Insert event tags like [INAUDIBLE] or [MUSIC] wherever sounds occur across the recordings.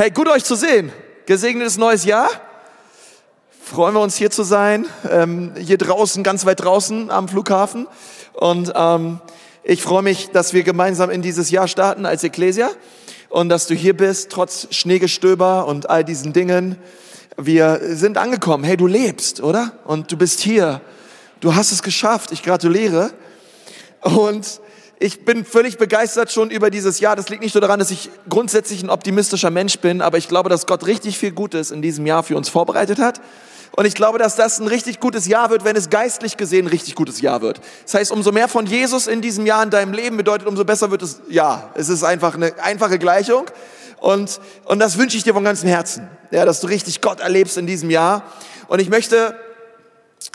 Hey, gut euch zu sehen. Gesegnetes neues Jahr. Freuen wir uns hier zu sein, ähm, hier draußen, ganz weit draußen am Flughafen. Und ähm, ich freue mich, dass wir gemeinsam in dieses Jahr starten als Ecclesia und dass du hier bist, trotz Schneegestöber und all diesen Dingen. Wir sind angekommen. Hey, du lebst, oder? Und du bist hier. Du hast es geschafft. Ich gratuliere. Und ich bin völlig begeistert schon über dieses Jahr. Das liegt nicht nur daran, dass ich grundsätzlich ein optimistischer Mensch bin, aber ich glaube, dass Gott richtig viel Gutes in diesem Jahr für uns vorbereitet hat. Und ich glaube, dass das ein richtig gutes Jahr wird, wenn es geistlich gesehen ein richtig gutes Jahr wird. Das heißt, umso mehr von Jesus in diesem Jahr in deinem Leben bedeutet, umso besser wird es Ja. Es ist einfach eine einfache Gleichung. Und, und das wünsche ich dir von ganzem Herzen. Ja, dass du richtig Gott erlebst in diesem Jahr. Und ich möchte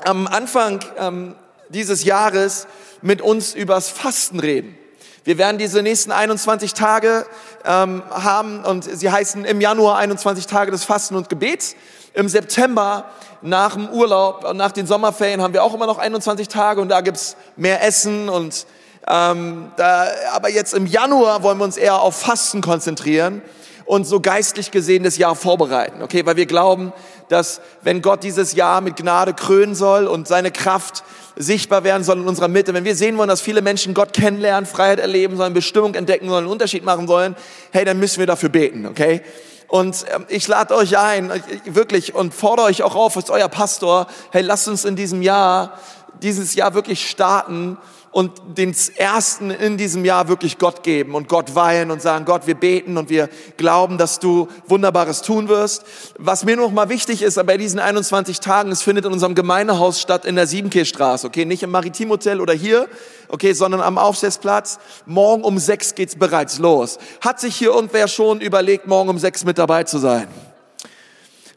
am Anfang ähm, dieses Jahres mit uns übers Fasten reden. Wir werden diese nächsten 21 Tage ähm, haben und sie heißen im Januar 21 Tage des Fasten und Gebets. Im September nach dem Urlaub, nach den Sommerferien haben wir auch immer noch 21 Tage und da gibt's mehr Essen und ähm, da, aber jetzt im Januar wollen wir uns eher auf Fasten konzentrieren und so geistlich gesehen das Jahr vorbereiten, okay? Weil wir glauben, dass wenn Gott dieses Jahr mit Gnade krönen soll und seine Kraft sichtbar werden soll in unserer Mitte, wenn wir sehen wollen, dass viele Menschen Gott kennenlernen, Freiheit erleben sollen, Bestimmung entdecken sollen, einen Unterschied machen sollen, hey, dann müssen wir dafür beten, okay? Und ähm, ich lade euch ein, wirklich, und fordere euch auch auf, als euer Pastor, hey, lasst uns in diesem Jahr, dieses Jahr wirklich starten und den ersten in diesem Jahr wirklich Gott geben und Gott weihen und sagen, Gott, wir beten und wir glauben, dass du Wunderbares tun wirst. Was mir noch mal wichtig ist, bei diesen 21 Tagen, es findet in unserem Gemeindehaus statt in der Siebenkehrstraße, okay, nicht im Maritimhotel oder hier, okay, sondern am Aufsetzplatz. Morgen um sechs geht's bereits los. Hat sich hier irgendwer schon überlegt, morgen um sechs mit dabei zu sein?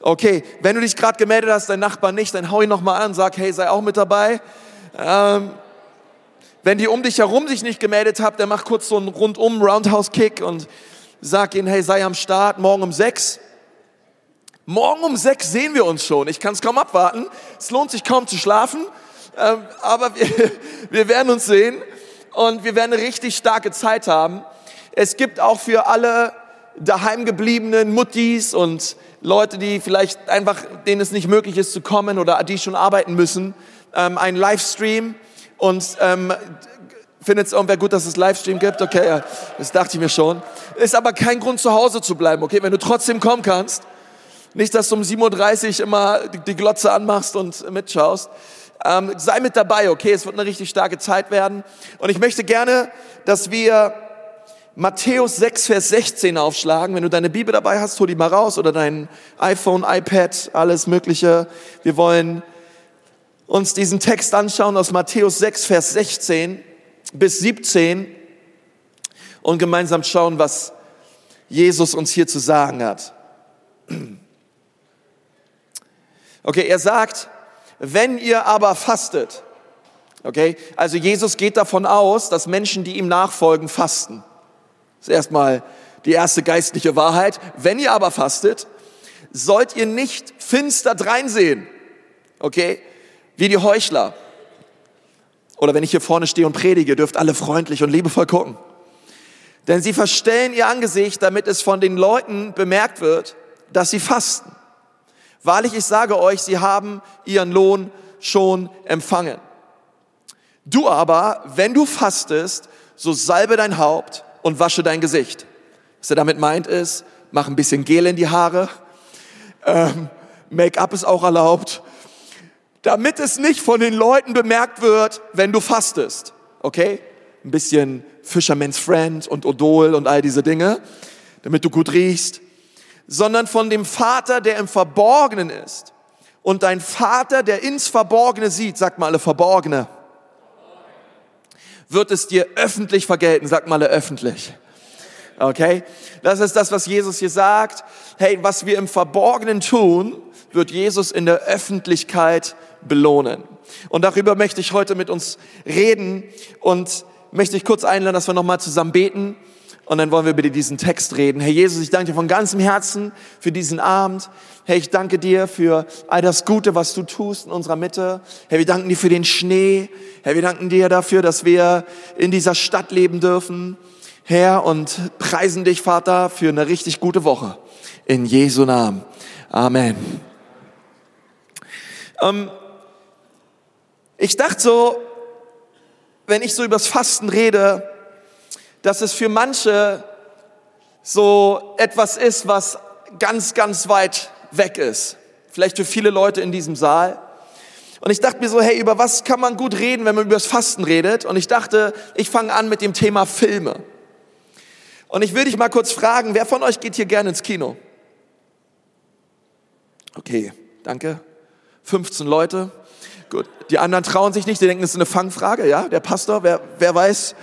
Okay, wenn du dich gerade gemeldet hast, dein Nachbar nicht, dann hau ihn noch mal an sag, hey, sei auch mit dabei. Ähm, wenn die um dich herum sich nicht gemeldet haben, dann mach kurz so einen rundum Roundhouse-Kick und sag ihnen, hey, sei am Start, morgen um sechs. Morgen um sechs sehen wir uns schon. Ich kann es kaum abwarten. Es lohnt sich kaum zu schlafen, ähm, aber wir, [LAUGHS] wir werden uns sehen und wir werden eine richtig starke Zeit haben. Es gibt auch für alle daheimgebliebenen Muttis und Leute, die vielleicht einfach, denen es nicht möglich ist zu kommen oder die schon arbeiten müssen, ähm, einen Livestream und ähm, findet es irgendwer gut, dass es Livestream gibt? Okay, ja, das dachte ich mir schon. Ist aber kein Grund, zu Hause zu bleiben, okay? Wenn du trotzdem kommen kannst. Nicht, dass du um 7.30 Uhr immer die Glotze anmachst und mitschaust. Ähm, sei mit dabei, okay? Es wird eine richtig starke Zeit werden. Und ich möchte gerne, dass wir Matthäus 6, Vers 16 aufschlagen. Wenn du deine Bibel dabei hast, hol die mal raus oder dein iPhone, iPad, alles Mögliche. Wir wollen uns diesen Text anschauen aus Matthäus 6, Vers 16 bis 17 und gemeinsam schauen, was Jesus uns hier zu sagen hat. Okay, er sagt, wenn ihr aber fastet, okay, also Jesus geht davon aus, dass Menschen, die ihm nachfolgen, fasten. Das ist erstmal die erste geistliche Wahrheit. Wenn ihr aber fastet, sollt ihr nicht finster dreinsehen, okay? Wie die Heuchler. Oder wenn ich hier vorne stehe und predige, dürft alle freundlich und liebevoll gucken. Denn sie verstellen ihr Angesicht, damit es von den Leuten bemerkt wird, dass sie fasten. Wahrlich, ich sage euch, sie haben ihren Lohn schon empfangen. Du aber, wenn du fastest, so salbe dein Haupt und wasche dein Gesicht. Was er damit meint ist, mach ein bisschen Gel in die Haare, ähm, Make-up ist auch erlaubt damit es nicht von den Leuten bemerkt wird, wenn du fastest. Okay? Ein bisschen Fisherman's Friend und Odol und all diese Dinge, damit du gut riechst, sondern von dem Vater, der im Verborgenen ist. Und dein Vater, der ins Verborgene sieht, sag mal alle Verborgene, wird es dir öffentlich vergelten, sag mal alle öffentlich. Okay? Das ist das, was Jesus hier sagt. Hey, was wir im Verborgenen tun, wird Jesus in der Öffentlichkeit belohnen. Und darüber möchte ich heute mit uns reden und möchte ich kurz einladen, dass wir nochmal zusammen beten. Und dann wollen wir über diesen Text reden. Herr Jesus, ich danke dir von ganzem Herzen für diesen Abend. Herr, ich danke dir für all das Gute, was du tust in unserer Mitte. Herr, wir danken dir für den Schnee. Herr, wir danken dir dafür, dass wir in dieser Stadt leben dürfen. Herr, und preisen dich, Vater, für eine richtig gute Woche. In Jesu Namen. Amen. Ähm, ich dachte so, wenn ich so übers Fasten rede, dass es für manche so etwas ist, was ganz, ganz weit weg ist. Vielleicht für viele Leute in diesem Saal. Und ich dachte mir so, hey, über was kann man gut reden, wenn man über das Fasten redet? Und ich dachte, ich fange an mit dem Thema Filme. Und ich will dich mal kurz fragen, wer von euch geht hier gerne ins Kino? Okay, danke. 15 Leute. Gut, die anderen trauen sich nicht, die denken, das ist eine Fangfrage, ja? Der Pastor, wer, wer weiß.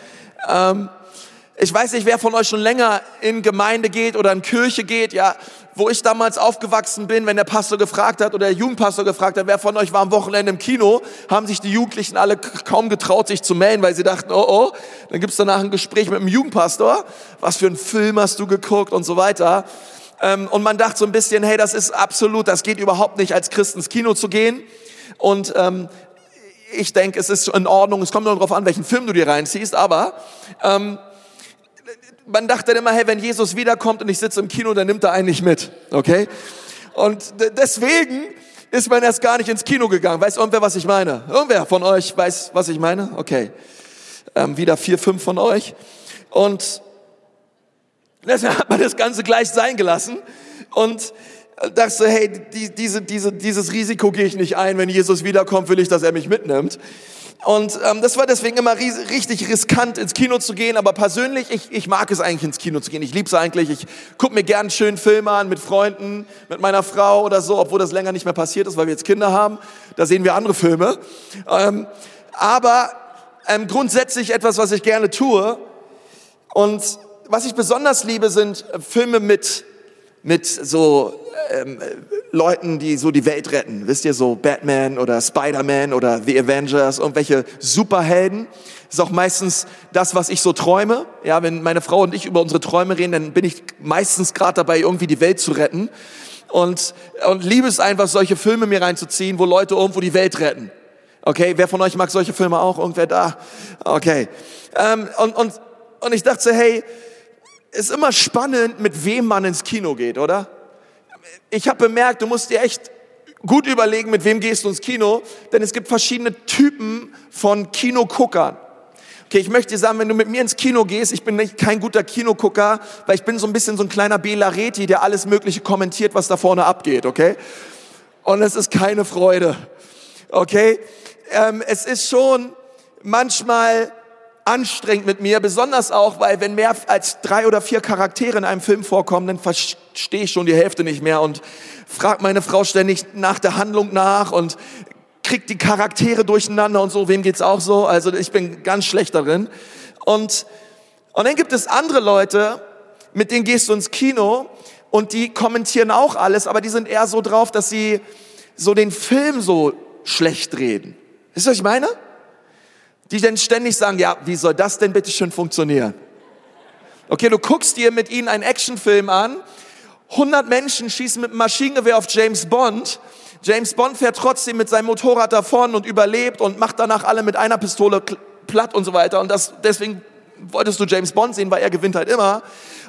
Ähm, ich weiß nicht, wer von euch schon länger in Gemeinde geht oder in Kirche geht, ja, wo ich damals aufgewachsen bin, wenn der Pastor gefragt hat oder der Jugendpastor gefragt hat, wer von euch war am Wochenende im Kino, haben sich die Jugendlichen alle kaum getraut, sich zu melden, weil sie dachten, oh oh, dann gibt's danach ein Gespräch mit dem Jugendpastor, was für einen Film hast du geguckt und so weiter. Ähm, und man dachte so ein bisschen, hey, das ist absolut, das geht überhaupt nicht, als Christ ins Kino zu gehen. Und ähm, ich denke, es ist in Ordnung, es kommt nur darauf an, welchen Film du dir reinziehst, aber ähm, man dachte immer, hey, wenn Jesus wiederkommt und ich sitze im Kino, dann nimmt er einen nicht mit, okay? Und deswegen ist man erst gar nicht ins Kino gegangen. Weiß irgendwer, was ich meine? Irgendwer von euch weiß, was ich meine? Okay. Ähm, wieder vier, fünf von euch. Und deshalb hat man das Ganze gleich sein gelassen und dachte, hey, die, diese, diese, dieses Risiko gehe ich nicht ein. Wenn Jesus wiederkommt, will ich, dass er mich mitnimmt. Und ähm, das war deswegen immer richtig riskant, ins Kino zu gehen. Aber persönlich, ich, ich mag es eigentlich, ins Kino zu gehen. Ich liebe es eigentlich. Ich gucke mir gern schönen Film an mit Freunden, mit meiner Frau oder so, obwohl das länger nicht mehr passiert ist, weil wir jetzt Kinder haben. Da sehen wir andere Filme. Ähm, aber ähm, grundsätzlich etwas, was ich gerne tue. Und was ich besonders liebe, sind Filme mit, mit so ähm, Leuten, die so die Welt retten. Wisst ihr, so Batman oder Spider-Man oder The Avengers, irgendwelche Superhelden. Ist auch meistens das, was ich so träume. Ja, wenn meine Frau und ich über unsere Träume reden, dann bin ich meistens gerade dabei, irgendwie die Welt zu retten. Und, und liebe es einfach, solche Filme mir reinzuziehen, wo Leute irgendwo die Welt retten. Okay, wer von euch mag solche Filme auch? Irgendwer da? Okay. Ähm, und, und, und ich dachte, hey, ist immer spannend, mit wem man ins Kino geht, oder? Ich habe bemerkt, du musst dir echt gut überlegen, mit wem gehst du ins Kino, denn es gibt verschiedene Typen von Kinoguckern. Okay, ich möchte dir sagen, wenn du mit mir ins Kino gehst, ich bin nicht kein guter Kinogucker, weil ich bin so ein bisschen so ein kleiner Belareti, der alles Mögliche kommentiert, was da vorne abgeht, okay? Und es ist keine Freude, okay? Ähm, es ist schon manchmal anstrengend mit mir, besonders auch, weil wenn mehr als drei oder vier Charaktere in einem Film vorkommen, dann verstehe ich schon die Hälfte nicht mehr und frag meine Frau ständig nach der Handlung nach und kriegt die Charaktere durcheinander und so. Wem geht's auch so? Also ich bin ganz schlecht darin. Und, und dann gibt es andere Leute, mit denen gehst du ins Kino und die kommentieren auch alles, aber die sind eher so drauf, dass sie so den Film so schlecht reden. Wisst ihr, was ich meine? Die dann ständig sagen, ja, wie soll das denn bitte schön funktionieren? Okay, du guckst dir mit ihnen einen Actionfilm an, 100 Menschen schießen mit einem Maschinengewehr auf James Bond, James Bond fährt trotzdem mit seinem Motorrad davon und überlebt und macht danach alle mit einer Pistole platt und so weiter. Und das, deswegen wolltest du James Bond sehen, weil er gewinnt halt immer.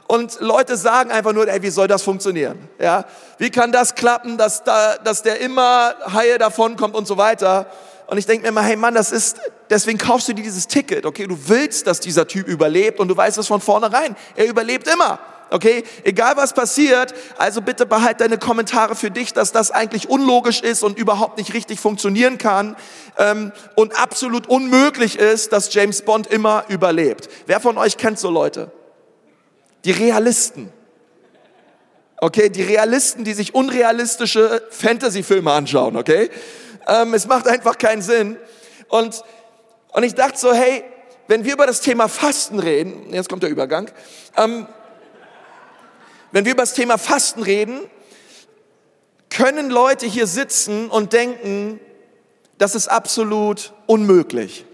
Und Leute sagen einfach nur, ey, wie soll das funktionieren? Ja, wie kann das klappen, dass da, dass der immer heil davonkommt und so weiter? Und ich denke mir immer, hey Mann, das ist, deswegen kaufst du dir dieses Ticket, okay? Du willst, dass dieser Typ überlebt und du weißt es von vornherein. Er überlebt immer, okay? Egal was passiert, also bitte behalt deine Kommentare für dich, dass das eigentlich unlogisch ist und überhaupt nicht richtig funktionieren kann ähm, und absolut unmöglich ist, dass James Bond immer überlebt. Wer von euch kennt so Leute? Die Realisten. Okay, die Realisten, die sich unrealistische Fantasy-Filme anschauen, okay? Ähm, es macht einfach keinen Sinn. Und, und ich dachte so, hey, wenn wir über das Thema Fasten reden, jetzt kommt der Übergang, ähm, wenn wir über das Thema Fasten reden, können Leute hier sitzen und denken, das ist absolut unmöglich.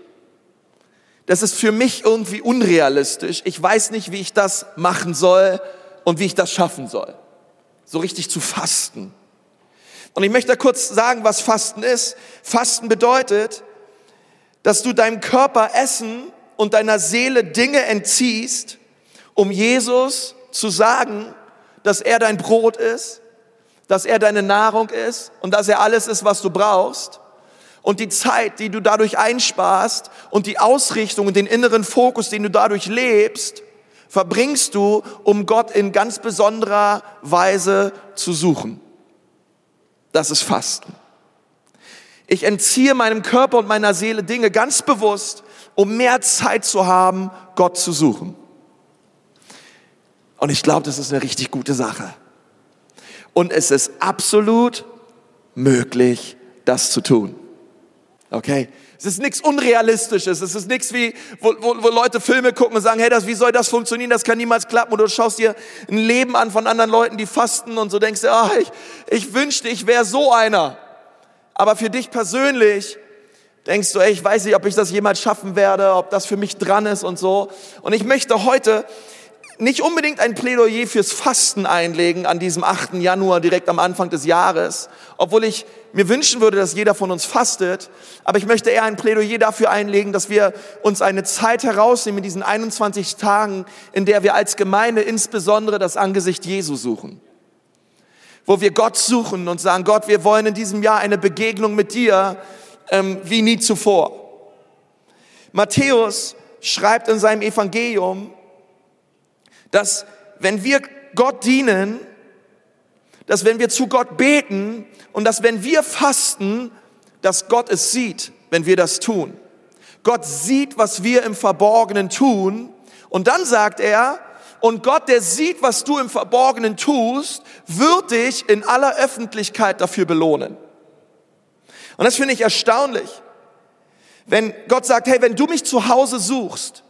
Das ist für mich irgendwie unrealistisch. Ich weiß nicht, wie ich das machen soll und wie ich das schaffen soll. So richtig zu fasten. Und ich möchte kurz sagen, was Fasten ist. Fasten bedeutet, dass du deinem Körper Essen und deiner Seele Dinge entziehst, um Jesus zu sagen, dass er dein Brot ist, dass er deine Nahrung ist und dass er alles ist, was du brauchst. Und die Zeit, die du dadurch einsparst und die Ausrichtung und den inneren Fokus, den du dadurch lebst, verbringst du, um Gott in ganz besonderer Weise zu suchen. Das ist Fasten. Ich entziehe meinem Körper und meiner Seele Dinge ganz bewusst, um mehr Zeit zu haben, Gott zu suchen. Und ich glaube, das ist eine richtig gute Sache. Und es ist absolut möglich, das zu tun. Okay? Es ist nichts Unrealistisches. Es ist nichts wie, wo, wo, wo Leute Filme gucken und sagen, hey, das, wie soll das funktionieren? Das kann niemals klappen. Oder du schaust dir ein Leben an von anderen Leuten, die fasten und so denkst du, ah, ich, ich wünschte, ich wäre so einer. Aber für dich persönlich denkst du, ey, ich weiß nicht, ob ich das jemals schaffen werde, ob das für mich dran ist und so. Und ich möchte heute nicht unbedingt ein Plädoyer fürs Fasten einlegen an diesem 8. Januar direkt am Anfang des Jahres, obwohl ich mir wünschen würde, dass jeder von uns fastet, aber ich möchte eher ein Plädoyer dafür einlegen, dass wir uns eine Zeit herausnehmen in diesen 21 Tagen, in der wir als Gemeinde insbesondere das Angesicht Jesu suchen. Wo wir Gott suchen und sagen, Gott, wir wollen in diesem Jahr eine Begegnung mit dir ähm, wie nie zuvor. Matthäus schreibt in seinem Evangelium, dass wenn wir Gott dienen, dass wenn wir zu Gott beten und dass wenn wir fasten, dass Gott es sieht, wenn wir das tun. Gott sieht, was wir im Verborgenen tun und dann sagt er, und Gott, der sieht, was du im Verborgenen tust, wird dich in aller Öffentlichkeit dafür belohnen. Und das finde ich erstaunlich. Wenn Gott sagt, hey, wenn du mich zu Hause suchst,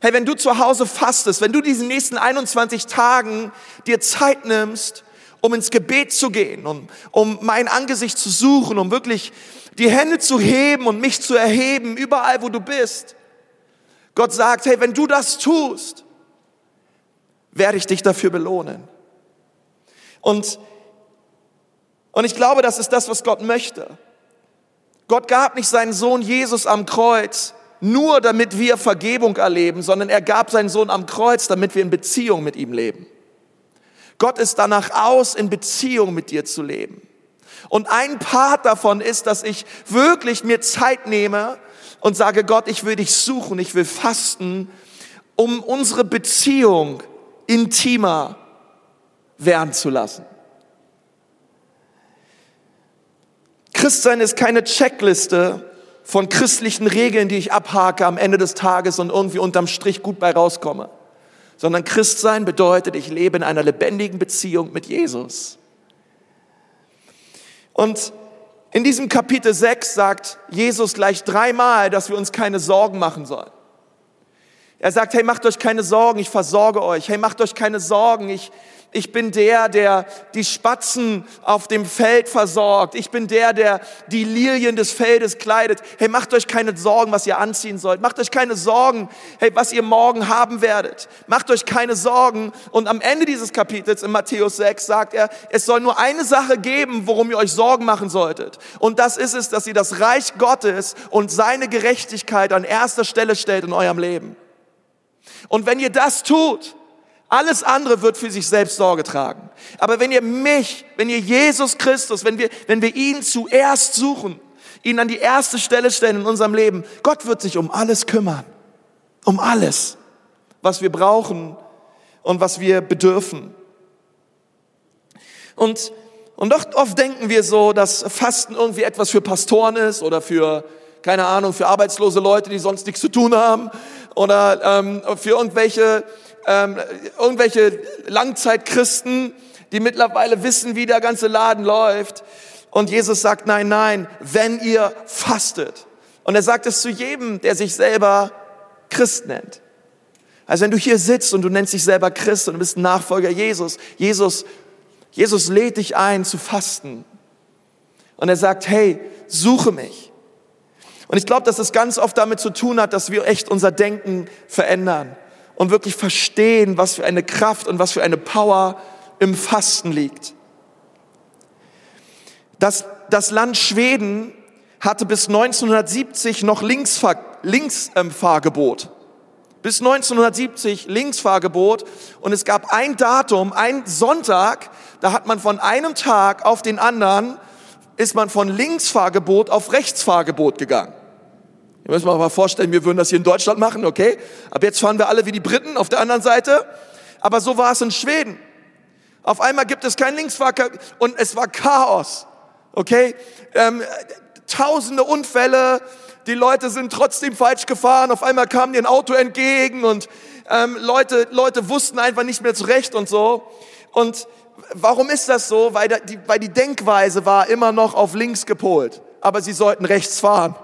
Hey, wenn du zu Hause fastest, wenn du diesen nächsten 21 Tagen dir Zeit nimmst, um ins Gebet zu gehen und um mein Angesicht zu suchen, um wirklich die Hände zu heben und mich zu erheben, überall wo du bist. Gott sagt, hey, wenn du das tust, werde ich dich dafür belohnen. Und, und ich glaube, das ist das, was Gott möchte. Gott gab nicht seinen Sohn Jesus am Kreuz, nur damit wir Vergebung erleben, sondern er gab seinen Sohn am Kreuz, damit wir in Beziehung mit ihm leben. Gott ist danach aus, in Beziehung mit dir zu leben. Und ein Part davon ist, dass ich wirklich mir Zeit nehme und sage, Gott, ich will dich suchen, ich will fasten, um unsere Beziehung intimer werden zu lassen. Christsein ist keine Checkliste, von christlichen Regeln, die ich abhake am Ende des Tages und irgendwie unterm Strich gut bei rauskomme. Sondern Christsein bedeutet, ich lebe in einer lebendigen Beziehung mit Jesus. Und in diesem Kapitel 6 sagt Jesus gleich dreimal, dass wir uns keine Sorgen machen sollen. Er sagt, hey, macht euch keine Sorgen, ich versorge euch. Hey, macht euch keine Sorgen, ich, ich bin der, der die Spatzen auf dem Feld versorgt. Ich bin der, der die Lilien des Feldes kleidet. Hey, macht euch keine Sorgen, was ihr anziehen sollt. Macht euch keine Sorgen, hey, was ihr morgen haben werdet. Macht euch keine Sorgen. Und am Ende dieses Kapitels in Matthäus 6 sagt er, es soll nur eine Sache geben, worum ihr euch Sorgen machen solltet. Und das ist es, dass ihr das Reich Gottes und seine Gerechtigkeit an erster Stelle stellt in eurem Leben. Und wenn ihr das tut, alles andere wird für sich selbst Sorge tragen. Aber wenn ihr mich, wenn ihr Jesus Christus, wenn wir, wenn wir ihn zuerst suchen, ihn an die erste Stelle stellen in unserem Leben, Gott wird sich um alles kümmern. Um alles, was wir brauchen und was wir bedürfen. Und, und doch oft denken wir so, dass Fasten irgendwie etwas für Pastoren ist oder für, keine Ahnung, für arbeitslose Leute, die sonst nichts zu tun haben oder ähm, für irgendwelche ähm, irgendwelche Langzeitchristen, die mittlerweile wissen, wie der ganze Laden läuft. Und Jesus sagt, nein, nein, wenn ihr fastet. Und er sagt es zu jedem, der sich selber Christ nennt. Also wenn du hier sitzt und du nennst dich selber Christ und du bist ein Nachfolger Jesus, Jesus, Jesus lädt dich ein zu fasten. Und er sagt, hey, suche mich. Und ich glaube, dass es ganz oft damit zu tun hat, dass wir echt unser Denken verändern und wirklich verstehen, was für eine Kraft und was für eine Power im Fasten liegt. Das, das Land Schweden hatte bis 1970 noch Linksfahr, Linksfahrgebot. Bis 1970 Linksfahrgebot und es gab ein Datum, ein Sonntag, da hat man von einem Tag auf den anderen, ist man von Linksfahrgebot auf Rechtsfahrgebot gegangen. Ihr müsst mal vorstellen, wir würden das hier in Deutschland machen, okay? Aber jetzt fahren wir alle wie die Briten auf der anderen Seite. Aber so war es in Schweden. Auf einmal gibt es kein Linksfahrgebot und es war Chaos, okay? Ähm, tausende Unfälle, die Leute sind trotzdem falsch gefahren, auf einmal kam dir ein Auto entgegen und ähm, Leute, Leute wussten einfach nicht mehr zurecht und so. Und warum ist das so? Weil, die, weil die Denkweise war immer noch auf links gepolt, aber sie sollten rechts fahren.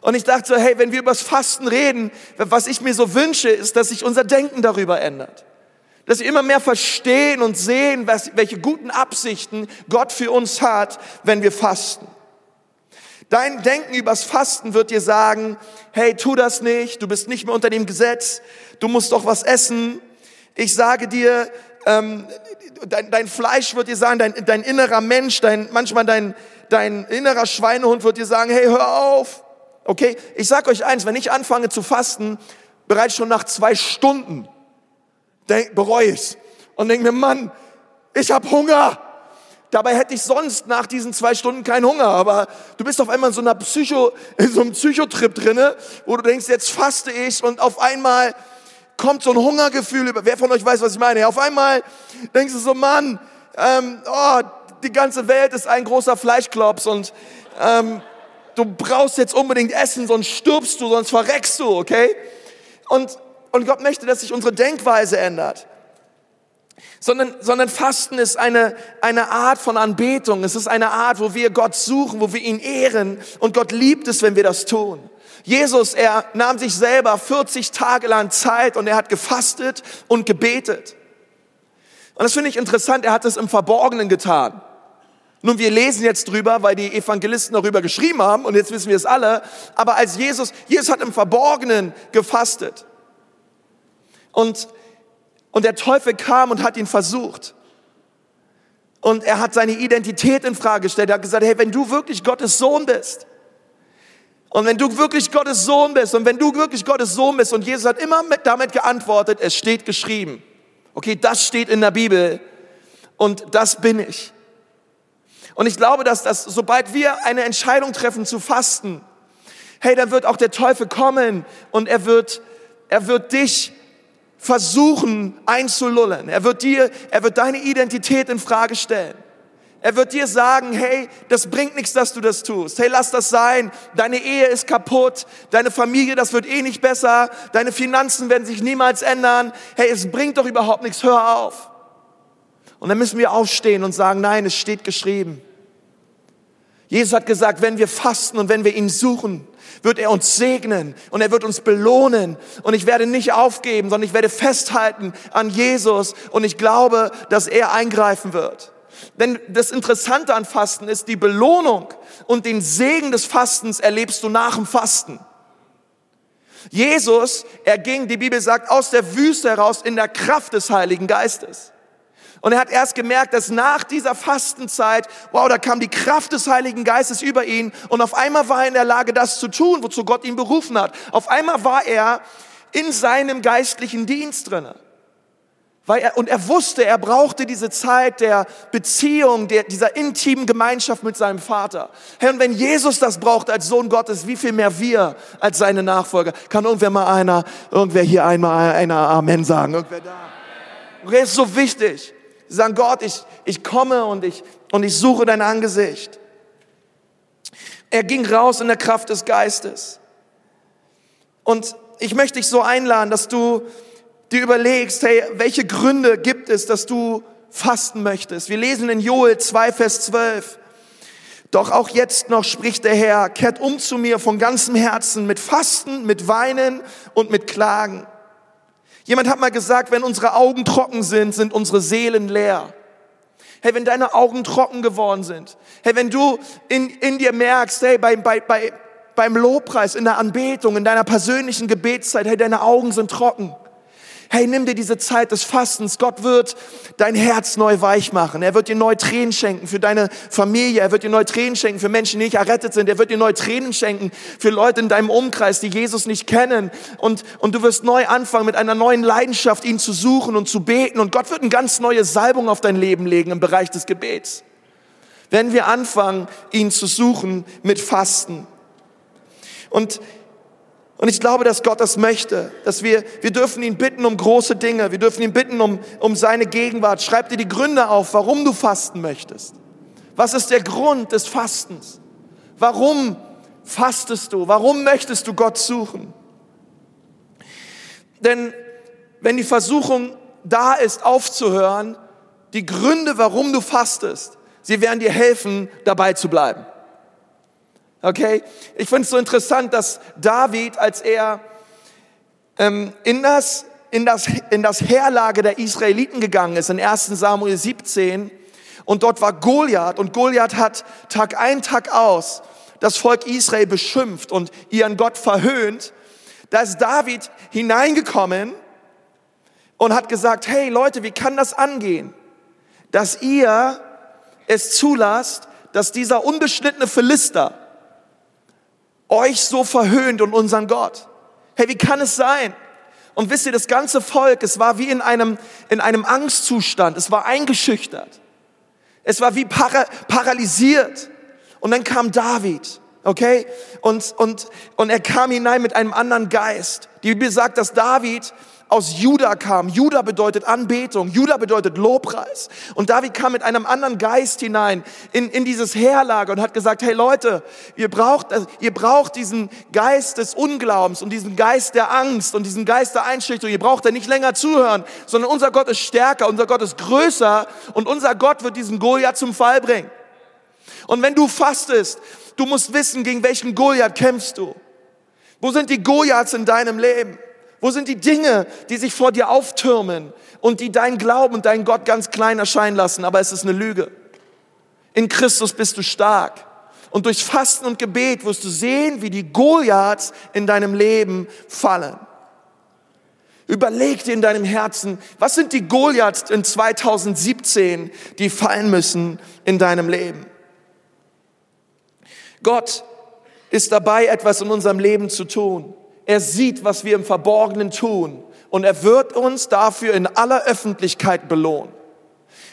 Und ich dachte so, hey, wenn wir über das Fasten reden, was ich mir so wünsche, ist, dass sich unser Denken darüber ändert. Dass wir immer mehr verstehen und sehen, was, welche guten Absichten Gott für uns hat, wenn wir fasten. Dein Denken übers Fasten wird dir sagen, hey, tu das nicht, du bist nicht mehr unter dem Gesetz, du musst doch was essen. Ich sage dir, ähm, dein, dein Fleisch wird dir sagen, dein, dein innerer Mensch, dein, manchmal dein, dein innerer Schweinehund wird dir sagen, hey, hör auf. Okay, ich sag euch eins, wenn ich anfange zu fasten, bereits schon nach zwei Stunden bereue ich's und denke mir, Mann, ich habe Hunger. Dabei hätte ich sonst nach diesen zwei Stunden keinen Hunger, aber du bist auf einmal in so einer Psycho, in so einem Psychotrip drinne, wo du denkst, jetzt faste ich und auf einmal kommt so ein Hungergefühl über. Wer von euch weiß, was ich meine? Auf einmal denkst du so, Mann, ähm, oh, die ganze Welt ist ein großer Fleischklops und ähm, du brauchst jetzt unbedingt Essen, sonst stirbst du, sonst verreckst du, okay? Und, und Gott möchte, dass sich unsere Denkweise ändert sondern, sondern Fasten ist eine, eine Art von Anbetung. Es ist eine Art, wo wir Gott suchen, wo wir ihn ehren und Gott liebt es, wenn wir das tun. Jesus, er nahm sich selber 40 Tage lang Zeit und er hat gefastet und gebetet. Und das finde ich interessant, er hat es im Verborgenen getan. Nun, wir lesen jetzt drüber, weil die Evangelisten darüber geschrieben haben und jetzt wissen wir es alle. Aber als Jesus, Jesus hat im Verborgenen gefastet. Und und der Teufel kam und hat ihn versucht. Und er hat seine Identität in Frage gestellt. Er hat gesagt, hey, wenn du wirklich Gottes Sohn bist, und wenn du wirklich Gottes Sohn bist, und wenn du wirklich Gottes Sohn bist, und Jesus hat immer mit, damit geantwortet, es steht geschrieben. Okay, das steht in der Bibel. Und das bin ich. Und ich glaube, dass das, sobald wir eine Entscheidung treffen zu fasten, hey, dann wird auch der Teufel kommen und er wird, er wird dich versuchen einzulullen. Er wird dir, er wird deine Identität in Frage stellen. Er wird dir sagen, hey, das bringt nichts, dass du das tust. Hey, lass das sein. Deine Ehe ist kaputt. Deine Familie, das wird eh nicht besser. Deine Finanzen werden sich niemals ändern. Hey, es bringt doch überhaupt nichts. Hör auf. Und dann müssen wir aufstehen und sagen, nein, es steht geschrieben. Jesus hat gesagt, wenn wir fasten und wenn wir ihn suchen, wird er uns segnen und er wird uns belohnen. Und ich werde nicht aufgeben, sondern ich werde festhalten an Jesus und ich glaube, dass er eingreifen wird. Denn das Interessante an Fasten ist, die Belohnung und den Segen des Fastens erlebst du nach dem Fasten. Jesus, er ging, die Bibel sagt, aus der Wüste heraus in der Kraft des Heiligen Geistes. Und er hat erst gemerkt, dass nach dieser Fastenzeit, wow, da kam die Kraft des Heiligen Geistes über ihn und auf einmal war er in der Lage, das zu tun, wozu Gott ihn berufen hat. Auf einmal war er in seinem geistlichen Dienst drinne. Weil er, und er wusste, er brauchte diese Zeit der Beziehung, der, dieser intimen Gemeinschaft mit seinem Vater. Herr, und wenn Jesus das braucht als Sohn Gottes, wie viel mehr wir als seine Nachfolger? Kann irgendwer mal einer, irgendwer hier einmal einer Amen sagen? Irgendwer da? Okay, ist so wichtig. Sie sagen, Gott, ich, ich komme und ich, und ich suche dein Angesicht. Er ging raus in der Kraft des Geistes. Und ich möchte dich so einladen, dass du dir überlegst, hey, welche Gründe gibt es, dass du fasten möchtest? Wir lesen in Joel 2, Vers 12. Doch auch jetzt noch spricht der Herr, kehrt um zu mir von ganzem Herzen mit Fasten, mit Weinen und mit Klagen. Jemand hat mal gesagt, wenn unsere Augen trocken sind, sind unsere Seelen leer. Hey, wenn deine Augen trocken geworden sind, hey, wenn du in, in dir merkst, hey, bei, bei, bei, beim Lobpreis, in der Anbetung, in deiner persönlichen Gebetszeit, hey, deine Augen sind trocken. Hey, nimm dir diese Zeit des Fastens. Gott wird dein Herz neu weich machen. Er wird dir neue Tränen schenken für deine Familie. Er wird dir neue Tränen schenken für Menschen, die nicht errettet sind. Er wird dir neue Tränen schenken für Leute in deinem Umkreis, die Jesus nicht kennen. Und, und du wirst neu anfangen, mit einer neuen Leidenschaft ihn zu suchen und zu beten. Und Gott wird eine ganz neue Salbung auf dein Leben legen im Bereich des Gebets. Wenn wir anfangen, ihn zu suchen mit Fasten. Und und ich glaube, dass Gott das möchte, dass wir, wir dürfen ihn bitten um große Dinge, wir dürfen ihn bitten um, um seine Gegenwart. Schreib dir die Gründe auf, warum du fasten möchtest. Was ist der Grund des Fastens? Warum fastest du? Warum möchtest du Gott suchen? Denn wenn die Versuchung da ist, aufzuhören, die Gründe, warum du fastest, sie werden dir helfen, dabei zu bleiben. Okay? Ich finde es so interessant, dass David, als er ähm, in, das, in, das, in das Heerlager der Israeliten gegangen ist, in 1 Samuel 17, und dort war Goliath, und Goliath hat Tag ein, Tag aus das Volk Israel beschimpft und ihren Gott verhöhnt, da ist David hineingekommen und hat gesagt, hey Leute, wie kann das angehen, dass ihr es zulasst, dass dieser unbeschnittene Philister, euch so verhöhnt und unseren Gott. Hey, wie kann es sein? Und wisst ihr, das ganze Volk, es war wie in einem, in einem Angstzustand, es war eingeschüchtert. Es war wie para, paralysiert. Und dann kam David, okay? Und, und, und er kam hinein mit einem anderen Geist. Die Bibel sagt, dass David aus Juda kam. Juda bedeutet Anbetung, Juda bedeutet Lobpreis. Und David kam mit einem anderen Geist hinein in, in dieses Heerlager und hat gesagt, hey Leute, ihr braucht, ihr braucht diesen Geist des Unglaubens und diesen Geist der Angst und diesen Geist der Einschüchterung. Ihr braucht da nicht länger zuhören, sondern unser Gott ist stärker, unser Gott ist größer und unser Gott wird diesen Goliath zum Fall bringen. Und wenn du fastest, du musst wissen, gegen welchen Goliath kämpfst du. Wo sind die Goliaths in deinem Leben? Wo sind die Dinge, die sich vor dir auftürmen und die dein Glauben und dein Gott ganz klein erscheinen lassen? Aber es ist eine Lüge. In Christus bist du stark. Und durch Fasten und Gebet wirst du sehen, wie die Goliaths in deinem Leben fallen. Überleg dir in deinem Herzen, was sind die Goliaths in 2017, die fallen müssen in deinem Leben? Gott ist dabei, etwas in unserem Leben zu tun. Er sieht, was wir im Verborgenen tun und er wird uns dafür in aller Öffentlichkeit belohnen.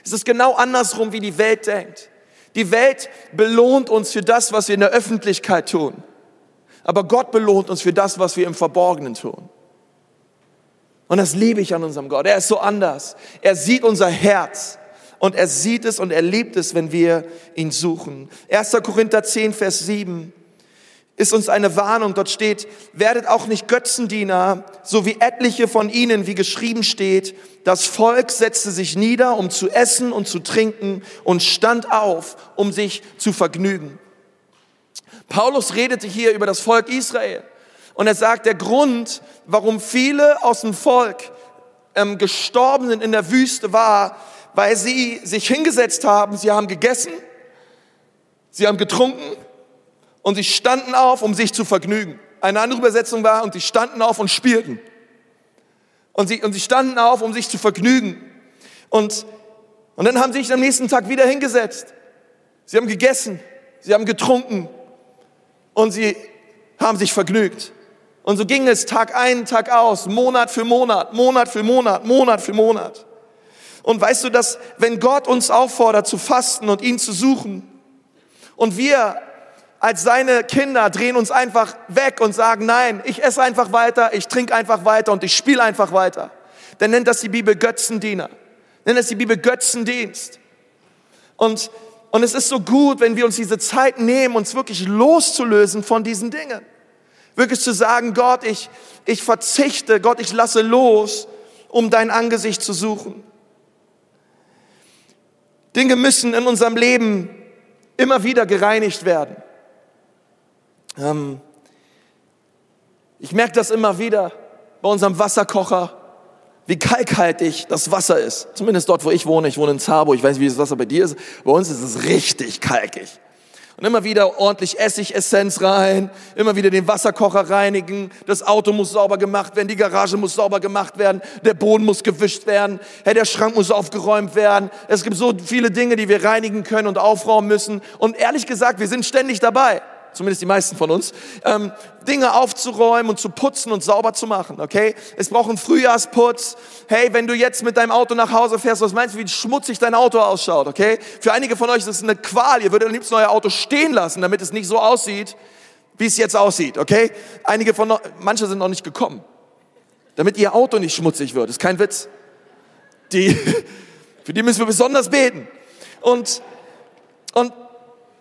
Es ist genau andersrum, wie die Welt denkt. Die Welt belohnt uns für das, was wir in der Öffentlichkeit tun. Aber Gott belohnt uns für das, was wir im Verborgenen tun. Und das liebe ich an unserem Gott. Er ist so anders. Er sieht unser Herz und er sieht es und er liebt es, wenn wir ihn suchen. 1. Korinther 10, Vers 7 ist uns eine Warnung. Dort steht, werdet auch nicht Götzendiener, so wie etliche von ihnen, wie geschrieben steht. Das Volk setzte sich nieder, um zu essen und zu trinken und stand auf, um sich zu vergnügen. Paulus redete hier über das Volk Israel. Und er sagt, der Grund, warum viele aus dem Volk ähm, gestorben sind in der Wüste war, weil sie sich hingesetzt haben, sie haben gegessen, sie haben getrunken und sie standen auf, um sich zu vergnügen. Eine andere Übersetzung war, und sie standen auf und spielten. Und sie, und sie standen auf, um sich zu vergnügen. Und, und dann haben sie sich am nächsten Tag wieder hingesetzt. Sie haben gegessen, sie haben getrunken und sie haben sich vergnügt. Und so ging es Tag ein, Tag aus, Monat für Monat, Monat für Monat, Monat für Monat. Und weißt du, dass wenn Gott uns auffordert zu fasten und ihn zu suchen und wir als seine Kinder drehen uns einfach weg und sagen, nein, ich esse einfach weiter, ich trinke einfach weiter und ich spiele einfach weiter. Dann nennt das die Bibel Götzendiener. Nennt das die Bibel Götzendienst. Und, und es ist so gut, wenn wir uns diese Zeit nehmen, uns wirklich loszulösen von diesen Dingen. Wirklich zu sagen, Gott, ich, ich verzichte, Gott, ich lasse los, um dein Angesicht zu suchen. Dinge müssen in unserem Leben immer wieder gereinigt werden. Ähm, ich merke das immer wieder bei unserem Wasserkocher, wie kalkhaltig das Wasser ist. Zumindest dort, wo ich wohne. Ich wohne in Zabo. Ich weiß nicht, wie das Wasser bei dir ist. Bei uns ist es richtig kalkig. Und immer wieder ordentlich Essigessenz rein, immer wieder den Wasserkocher reinigen, das Auto muss sauber gemacht werden, die Garage muss sauber gemacht werden, der Boden muss gewischt werden, hey, der Schrank muss aufgeräumt werden. Es gibt so viele Dinge, die wir reinigen können und aufräumen müssen. Und ehrlich gesagt, wir sind ständig dabei zumindest die meisten von uns, ähm, Dinge aufzuräumen und zu putzen und sauber zu machen, okay? Es braucht einen Frühjahrsputz. Hey, wenn du jetzt mit deinem Auto nach Hause fährst, was meinst du, wie schmutzig dein Auto ausschaut, okay? Für einige von euch ist es eine Qual. Ihr würdet am liebsten euer Auto stehen lassen, damit es nicht so aussieht, wie es jetzt aussieht, okay? Einige von, manche sind noch nicht gekommen. Damit ihr Auto nicht schmutzig wird, ist kein Witz. Die, [LAUGHS] für die müssen wir besonders beten. Und, und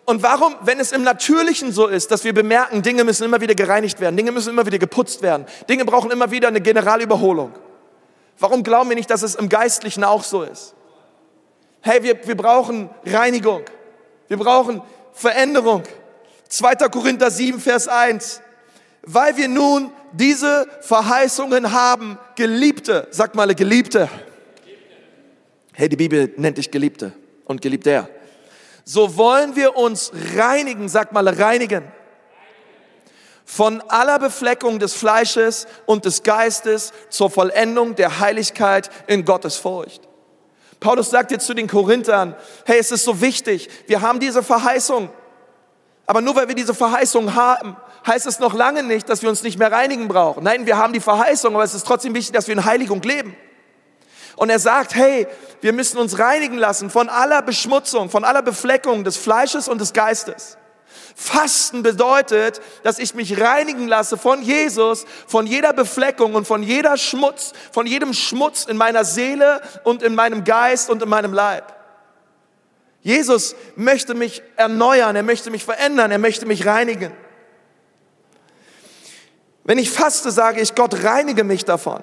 und warum, wenn es im Natürlichen so ist, dass wir bemerken, Dinge müssen immer wieder gereinigt werden, Dinge müssen immer wieder geputzt werden, Dinge brauchen immer wieder eine Generalüberholung. Warum glauben wir nicht, dass es im Geistlichen auch so ist? Hey, wir, wir brauchen Reinigung. Wir brauchen Veränderung. 2. Korinther 7, Vers 1. Weil wir nun diese Verheißungen haben, Geliebte, sag mal Geliebte. Hey, die Bibel nennt dich Geliebte und Geliebter so wollen wir uns reinigen, sag mal reinigen, von aller Befleckung des Fleisches und des Geistes zur Vollendung der Heiligkeit in Gottes Furcht. Paulus sagt jetzt zu den Korinthern, hey, es ist so wichtig, wir haben diese Verheißung, aber nur weil wir diese Verheißung haben, heißt es noch lange nicht, dass wir uns nicht mehr reinigen brauchen. Nein, wir haben die Verheißung, aber es ist trotzdem wichtig, dass wir in Heiligung leben. Und er sagt, hey, wir müssen uns reinigen lassen von aller Beschmutzung, von aller Befleckung des Fleisches und des Geistes. Fasten bedeutet, dass ich mich reinigen lasse von Jesus, von jeder Befleckung und von jeder Schmutz, von jedem Schmutz in meiner Seele und in meinem Geist und in meinem Leib. Jesus möchte mich erneuern, er möchte mich verändern, er möchte mich reinigen. Wenn ich faste, sage ich, Gott reinige mich davon.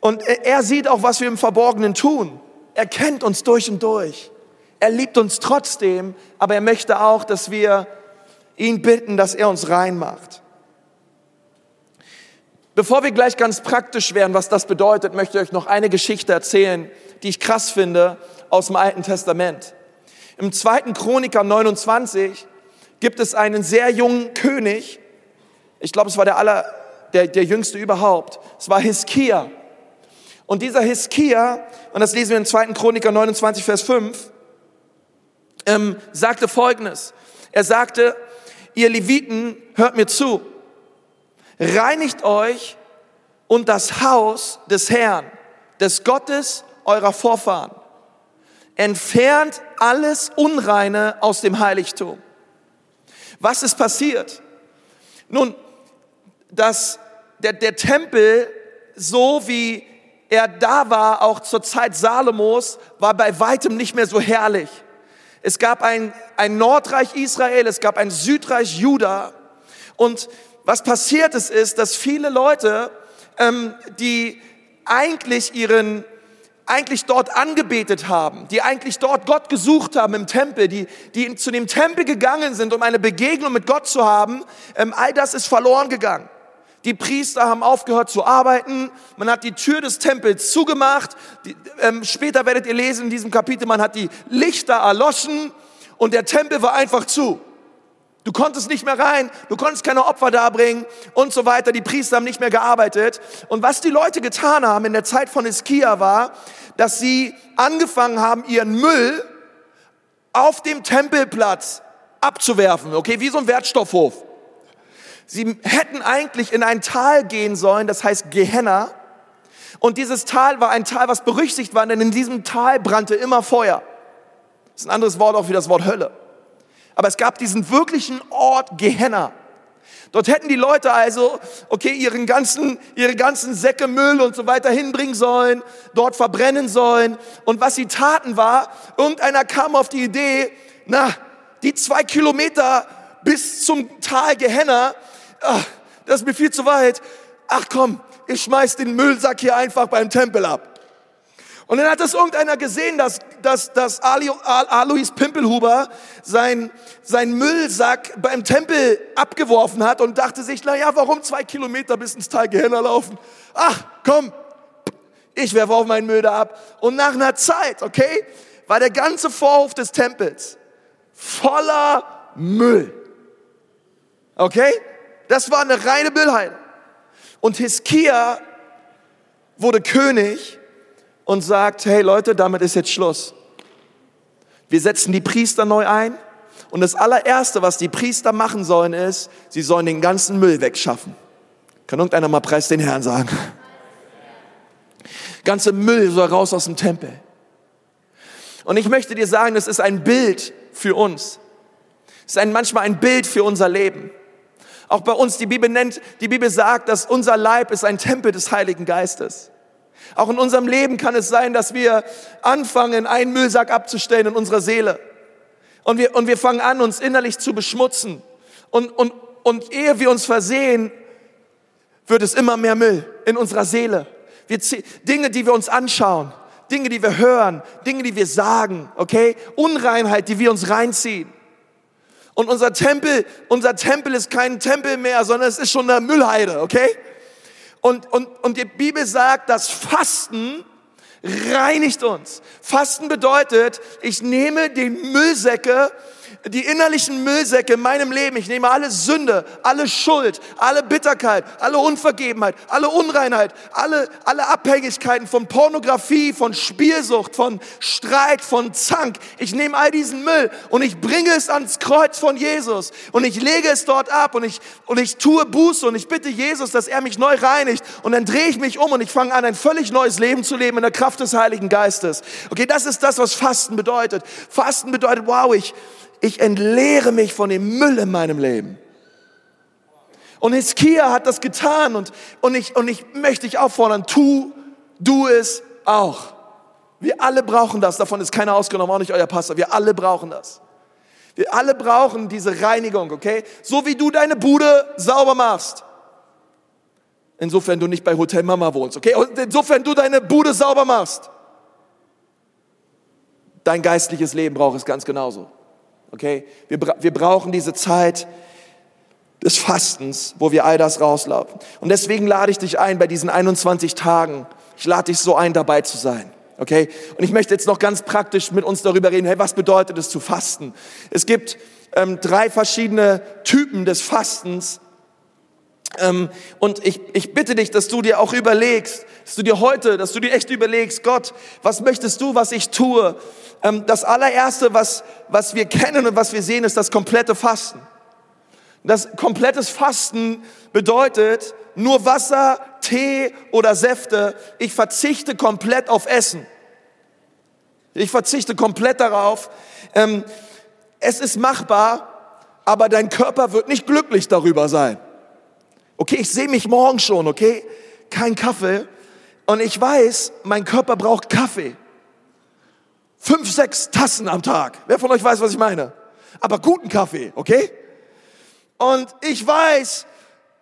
Und er sieht auch, was wir im Verborgenen tun. Er kennt uns durch und durch. Er liebt uns trotzdem, aber er möchte auch, dass wir ihn bitten, dass er uns reinmacht. Bevor wir gleich ganz praktisch werden, was das bedeutet, möchte ich euch noch eine Geschichte erzählen, die ich krass finde aus dem Alten Testament. Im zweiten Chroniker 29 gibt es einen sehr jungen König. Ich glaube, es war der aller, der, der jüngste überhaupt. Es war Hiskia. Und dieser Hiskia, und das lesen wir in 2. Chroniker 29, Vers 5, ähm, sagte Folgendes. Er sagte, ihr Leviten, hört mir zu, reinigt euch und das Haus des Herrn, des Gottes eurer Vorfahren. Entfernt alles Unreine aus dem Heiligtum. Was ist passiert? Nun, dass der, der Tempel so wie er da war, auch zur Zeit Salomos, war bei weitem nicht mehr so herrlich. Es gab ein, ein Nordreich Israel, es gab ein Südreich Juda. Und was passiert ist, ist, dass viele Leute, ähm, die eigentlich ihren eigentlich dort angebetet haben, die eigentlich dort Gott gesucht haben im Tempel, die, die zu dem Tempel gegangen sind, um eine Begegnung mit Gott zu haben, ähm, all das ist verloren gegangen. Die Priester haben aufgehört zu arbeiten. Man hat die Tür des Tempels zugemacht. Die, ähm, später werdet ihr lesen in diesem Kapitel, man hat die Lichter erloschen und der Tempel war einfach zu. Du konntest nicht mehr rein, du konntest keine Opfer darbringen und so weiter. Die Priester haben nicht mehr gearbeitet. Und was die Leute getan haben in der Zeit von Iskia war, dass sie angefangen haben, ihren Müll auf dem Tempelplatz abzuwerfen. Okay, wie so ein Wertstoffhof. Sie hätten eigentlich in ein Tal gehen sollen, das heißt Gehenna. Und dieses Tal war ein Tal, was berüchtigt war, denn in diesem Tal brannte immer Feuer. Das ist ein anderes Wort auch wie das Wort Hölle. Aber es gab diesen wirklichen Ort Gehenna. Dort hätten die Leute also, okay, ihren ganzen, ihre ganzen Säcke Müll und so weiter hinbringen sollen, dort verbrennen sollen. Und was sie taten war, irgendeiner kam auf die Idee, na, die zwei Kilometer bis zum Tal Gehenna, ach, das ist mir viel zu weit. Ach komm, ich schmeiß den Müllsack hier einfach beim Tempel ab. Und dann hat das irgendeiner gesehen, dass, dass, dass Alois Pimpelhuber sein, sein Müllsack beim Tempel abgeworfen hat und dachte sich, na ja, warum zwei Kilometer bis ins Tal Gehenna laufen? Ach, komm, ich werfe auch meinen Müll da ab. Und nach einer Zeit, okay, war der ganze Vorhof des Tempels voller Müll. Okay? Das war eine reine Müllheide. Und Hiskia wurde König und sagt, hey Leute, damit ist jetzt Schluss. Wir setzen die Priester neu ein und das allererste, was die Priester machen sollen, ist, sie sollen den ganzen Müll wegschaffen. Kann irgendeiner mal Preis den Herrn sagen? Ganze Müll soll raus aus dem Tempel. Und ich möchte dir sagen, das ist ein Bild für uns. Es ist ein, manchmal ein Bild für unser Leben. Auch bei uns, die Bibel nennt, die Bibel sagt, dass unser Leib ist ein Tempel des Heiligen Geistes. Auch in unserem Leben kann es sein, dass wir anfangen, einen Müllsack abzustellen in unserer Seele. Und wir, und wir fangen an, uns innerlich zu beschmutzen. Und, und, und ehe wir uns versehen, wird es immer mehr Müll in unserer Seele. Wir, Dinge, die wir uns anschauen, Dinge, die wir hören, Dinge, die wir sagen, okay? Unreinheit, die wir uns reinziehen. Und unser Tempel, unser Tempel ist kein Tempel mehr, sondern es ist schon eine Müllheide, okay? Und, und, und die Bibel sagt, dass Fasten reinigt uns. Fasten bedeutet, ich nehme die Müllsäcke die innerlichen Müllsäcke in meinem Leben. Ich nehme alle Sünde, alle Schuld, alle Bitterkeit, alle Unvergebenheit, alle Unreinheit, alle, alle Abhängigkeiten von Pornografie, von Spielsucht, von Streit, von Zank. Ich nehme all diesen Müll und ich bringe es ans Kreuz von Jesus und ich lege es dort ab und ich, und ich tue Buße und ich bitte Jesus, dass er mich neu reinigt und dann drehe ich mich um und ich fange an, ein völlig neues Leben zu leben in der Kraft des Heiligen Geistes. Okay, das ist das, was Fasten bedeutet. Fasten bedeutet, wow, ich, ich entleere mich von dem Müll in meinem Leben. Und Hiskia hat das getan und, und, ich, und ich möchte dich auffordern, tu du es auch. Wir alle brauchen das, davon ist keiner ausgenommen, auch nicht euer Pastor. Wir alle brauchen das. Wir alle brauchen diese Reinigung, okay? So wie du deine Bude sauber machst. Insofern du nicht bei Hotel Mama wohnst, okay? Und insofern du deine Bude sauber machst. Dein geistliches Leben braucht es ganz genauso. Okay? Wir, wir brauchen diese Zeit des Fastens, wo wir all das rauslaufen. Und deswegen lade ich dich ein, bei diesen 21 Tagen, ich lade dich so ein, dabei zu sein. Okay? Und ich möchte jetzt noch ganz praktisch mit uns darüber reden, hey, was bedeutet es zu fasten? Es gibt ähm, drei verschiedene Typen des Fastens. Ähm, und ich, ich bitte dich, dass du dir auch überlegst, dass du dir heute, dass du dir echt überlegst, Gott, was möchtest du, was ich tue? Ähm, das allererste, was, was wir kennen und was wir sehen, ist das komplette Fasten. Das komplettes Fasten bedeutet nur Wasser, Tee oder Säfte. Ich verzichte komplett auf Essen. Ich verzichte komplett darauf. Ähm, es ist machbar, aber dein Körper wird nicht glücklich darüber sein. Okay, ich sehe mich morgen schon, okay? Kein Kaffee. Und ich weiß, mein Körper braucht Kaffee. Fünf, sechs Tassen am Tag. Wer von euch weiß, was ich meine? Aber guten Kaffee, okay? Und ich weiß,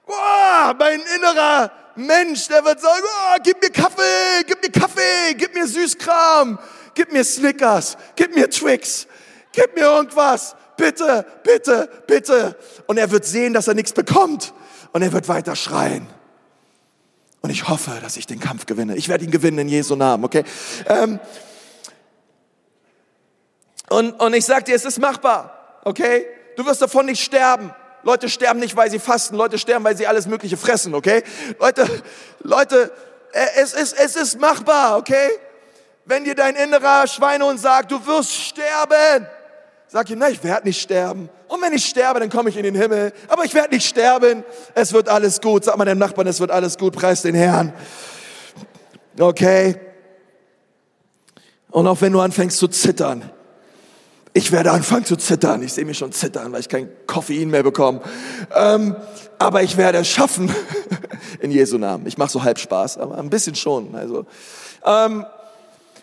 oh, mein innerer Mensch, der wird sagen, oh, gib mir Kaffee, gib mir Kaffee, gib mir Süßkram, gib mir Snickers, gib mir Twix, gib mir irgendwas, bitte, bitte, bitte. Und er wird sehen, dass er nichts bekommt und er wird weiter schreien. Und ich hoffe, dass ich den Kampf gewinne. Ich werde ihn gewinnen in Jesu Namen, okay? Ähm, und, und ich sag dir, es ist machbar, okay? Du wirst davon nicht sterben. Leute sterben nicht, weil sie fasten. Leute sterben, weil sie alles Mögliche fressen, okay? Leute, Leute, äh, es ist, es ist machbar, okay? Wenn dir dein innerer Schweinehund sagt, du wirst sterben, sag ihm, nein, ich werde nicht sterben. Und wenn ich sterbe, dann komme ich in den Himmel. Aber ich werde nicht sterben. Es wird alles gut. Sag mal deinem Nachbarn, es wird alles gut. Preis den Herrn. Okay? Und auch wenn du anfängst zu zittern, ich werde anfangen zu zittern. Ich sehe mich schon zittern, weil ich kein Koffein mehr bekomme. Ähm, aber ich werde es schaffen. [LAUGHS] In Jesu Namen. Ich mache so halb Spaß, aber ein bisschen schon. Also, ähm,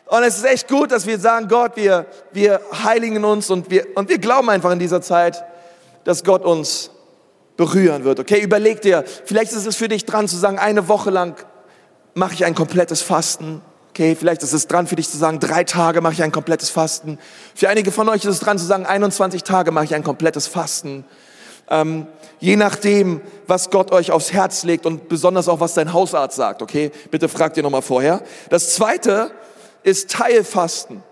und es ist echt gut, dass wir sagen, Gott, wir, wir heiligen uns und wir, und wir glauben einfach in dieser Zeit, dass Gott uns berühren wird. Okay, überleg dir, vielleicht ist es für dich dran zu sagen, eine Woche lang mache ich ein komplettes Fasten Okay, vielleicht ist es dran für dich zu sagen, drei Tage mache ich ein komplettes Fasten. Für einige von euch ist es dran zu sagen, 21 Tage mache ich ein komplettes Fasten. Ähm, je nachdem, was Gott euch aufs Herz legt und besonders auch, was dein Hausarzt sagt, okay? Bitte fragt ihr nochmal vorher. Das zweite ist Teilfasten.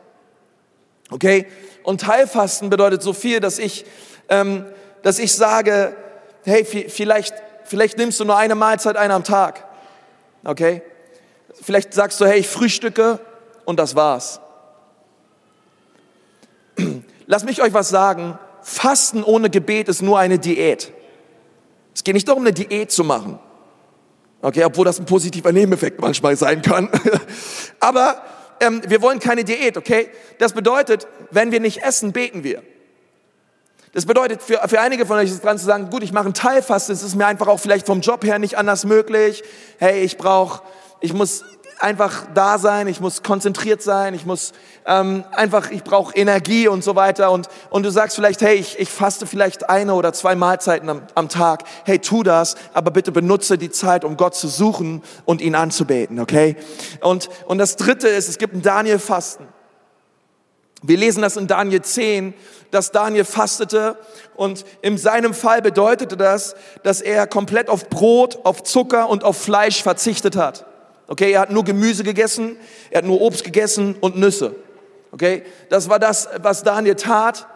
Okay? Und Teilfasten bedeutet so viel, dass ich, ähm, dass ich sage, hey, vielleicht, vielleicht nimmst du nur eine Mahlzeit ein am Tag. Okay? Vielleicht sagst du, hey, ich frühstücke und das war's. Lass mich euch was sagen. Fasten ohne Gebet ist nur eine Diät. Es geht nicht darum, eine Diät zu machen. Okay, obwohl das ein positiver Nebeneffekt manchmal sein kann. [LAUGHS] Aber ähm, wir wollen keine Diät, okay? Das bedeutet, wenn wir nicht essen, beten wir. Das bedeutet, für, für einige von euch ist es dran zu sagen, gut, ich mache einen Teilfasten, es ist mir einfach auch vielleicht vom Job her nicht anders möglich. Hey, ich brauche, ich muss einfach da sein, ich muss konzentriert sein, ich muss ähm, einfach, ich brauche Energie und so weiter. Und, und du sagst vielleicht, hey, ich, ich faste vielleicht eine oder zwei Mahlzeiten am, am Tag. Hey, tu das, aber bitte benutze die Zeit, um Gott zu suchen und ihn anzubeten, okay? Und, und das Dritte ist, es gibt ein Daniel-Fasten. Wir lesen das in Daniel 10, dass Daniel fastete und in seinem Fall bedeutete das, dass er komplett auf Brot, auf Zucker und auf Fleisch verzichtet hat. Okay, er hat nur Gemüse gegessen, er hat nur Obst gegessen und Nüsse. Okay, das war das, was Daniel tat.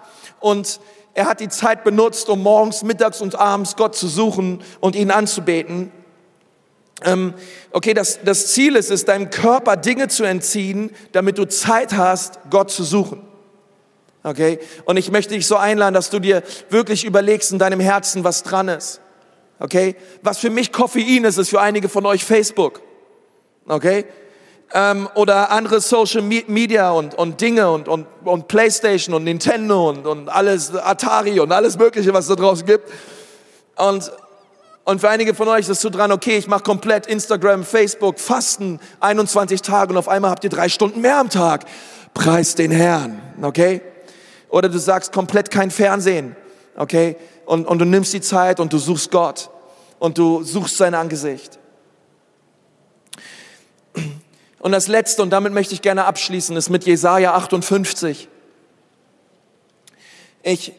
Und er hat die Zeit benutzt, um morgens, mittags und abends Gott zu suchen und ihn anzubeten. Ähm, okay, das, das Ziel ist es, deinem Körper Dinge zu entziehen, damit du Zeit hast, Gott zu suchen. Okay, und ich möchte dich so einladen, dass du dir wirklich überlegst in deinem Herzen, was dran ist. Okay, was für mich Koffein ist, ist für einige von euch Facebook okay? Ähm, oder andere Social Media und, und Dinge und, und, und Playstation und Nintendo und, und alles, Atari und alles Mögliche, was da draußen gibt. Und, und für einige von euch ist so dran, okay, ich mache komplett Instagram, Facebook, Fasten, 21 Tage und auf einmal habt ihr drei Stunden mehr am Tag. Preis den Herrn, okay? Oder du sagst komplett kein Fernsehen, okay? Und, und du nimmst die Zeit und du suchst Gott und du suchst sein Angesicht. Und das Letzte, und damit möchte ich gerne abschließen, ist mit Jesaja 58. Ich,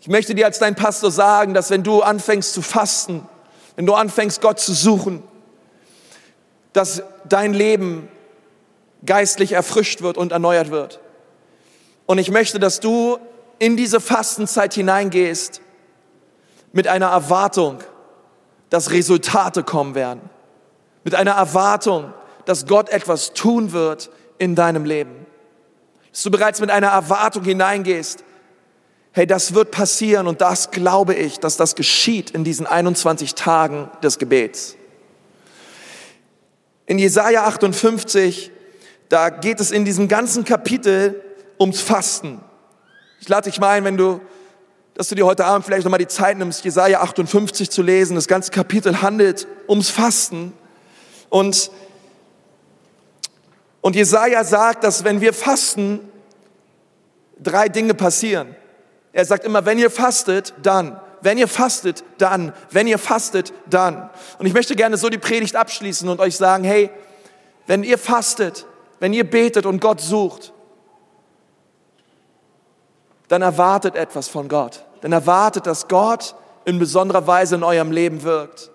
ich möchte dir als dein Pastor sagen, dass wenn du anfängst zu fasten, wenn du anfängst Gott zu suchen, dass dein Leben geistlich erfrischt wird und erneuert wird. Und ich möchte, dass du in diese Fastenzeit hineingehst mit einer Erwartung, dass Resultate kommen werden. Mit einer Erwartung, dass Gott etwas tun wird in deinem Leben. Dass du bereits mit einer Erwartung hineingehst. Hey, das wird passieren und das glaube ich, dass das geschieht in diesen 21 Tagen des Gebets. In Jesaja 58, da geht es in diesem ganzen Kapitel ums Fasten. Ich lade dich mal ein, wenn du, dass du dir heute Abend vielleicht nochmal die Zeit nimmst, Jesaja 58 zu lesen. Das ganze Kapitel handelt ums Fasten. Und und Jesaja sagt, dass wenn wir fasten, drei Dinge passieren. Er sagt immer, wenn ihr fastet, dann. Wenn ihr fastet, dann. Wenn ihr fastet, dann. Und ich möchte gerne so die Predigt abschließen und euch sagen, hey, wenn ihr fastet, wenn ihr betet und Gott sucht, dann erwartet etwas von Gott. Dann erwartet, dass Gott in besonderer Weise in eurem Leben wirkt.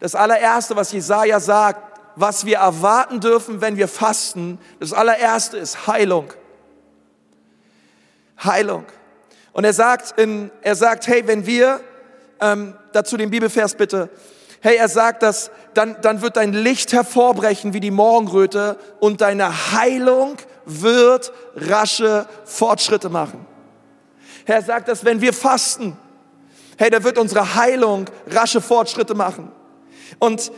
Das allererste, was Jesaja sagt, was wir erwarten dürfen, wenn wir fasten, das allererste ist Heilung. Heilung. Und er sagt, in, er sagt, hey, wenn wir, ähm, dazu den Bibelvers bitte, hey, er sagt, dass dann, dann wird dein Licht hervorbrechen wie die Morgenröte und deine Heilung wird rasche Fortschritte machen. Er sagt, dass wenn wir fasten, hey, da wird unsere Heilung rasche Fortschritte machen. Und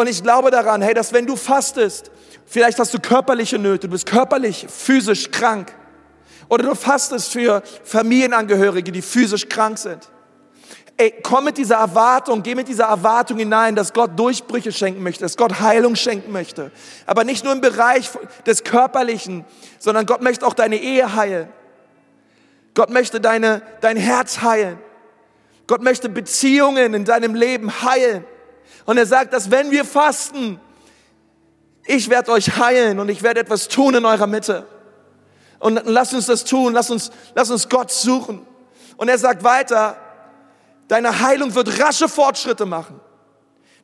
und ich glaube daran, hey, dass wenn du fastest, vielleicht hast du körperliche Nöte, du bist körperlich, physisch krank. Oder du fastest für Familienangehörige, die physisch krank sind. Ey, komm mit dieser Erwartung, geh mit dieser Erwartung hinein, dass Gott Durchbrüche schenken möchte, dass Gott Heilung schenken möchte. Aber nicht nur im Bereich des Körperlichen, sondern Gott möchte auch deine Ehe heilen. Gott möchte deine, dein Herz heilen. Gott möchte Beziehungen in deinem Leben heilen. Und er sagt, dass wenn wir fasten, ich werde euch heilen und ich werde etwas tun in eurer Mitte. Und lass uns das tun, lass uns, lass uns Gott suchen. Und er sagt weiter, deine Heilung wird rasche Fortschritte machen.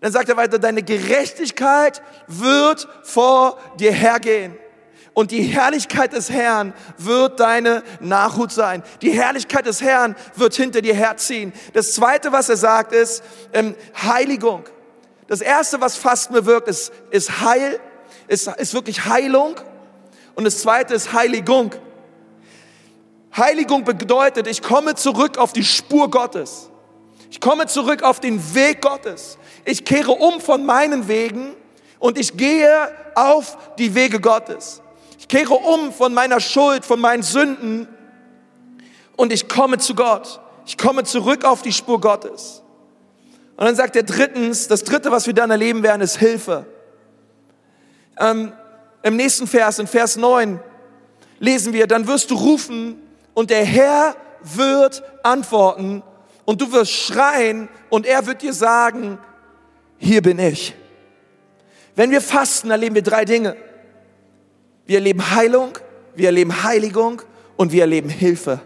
Dann sagt er weiter, deine Gerechtigkeit wird vor dir hergehen. Und die Herrlichkeit des Herrn wird deine Nachhut sein. Die Herrlichkeit des Herrn wird hinter dir herziehen. Das Zweite, was er sagt, ist ähm, Heiligung. Das Erste, was Fasten bewirkt, ist, ist Heil, ist, ist wirklich Heilung. Und das Zweite ist Heiligung. Heiligung bedeutet, ich komme zurück auf die Spur Gottes. Ich komme zurück auf den Weg Gottes. Ich kehre um von meinen Wegen und ich gehe auf die Wege Gottes. Ich kehre um von meiner Schuld, von meinen Sünden und ich komme zu Gott. Ich komme zurück auf die Spur Gottes. Und dann sagt er drittens, das dritte, was wir dann erleben werden, ist Hilfe. Ähm, Im nächsten Vers, in Vers 9, lesen wir, dann wirst du rufen und der Herr wird antworten und du wirst schreien und er wird dir sagen, hier bin ich. Wenn wir fasten, erleben wir drei Dinge. Wir erleben Heilung, wir erleben Heiligung und wir erleben Hilfe.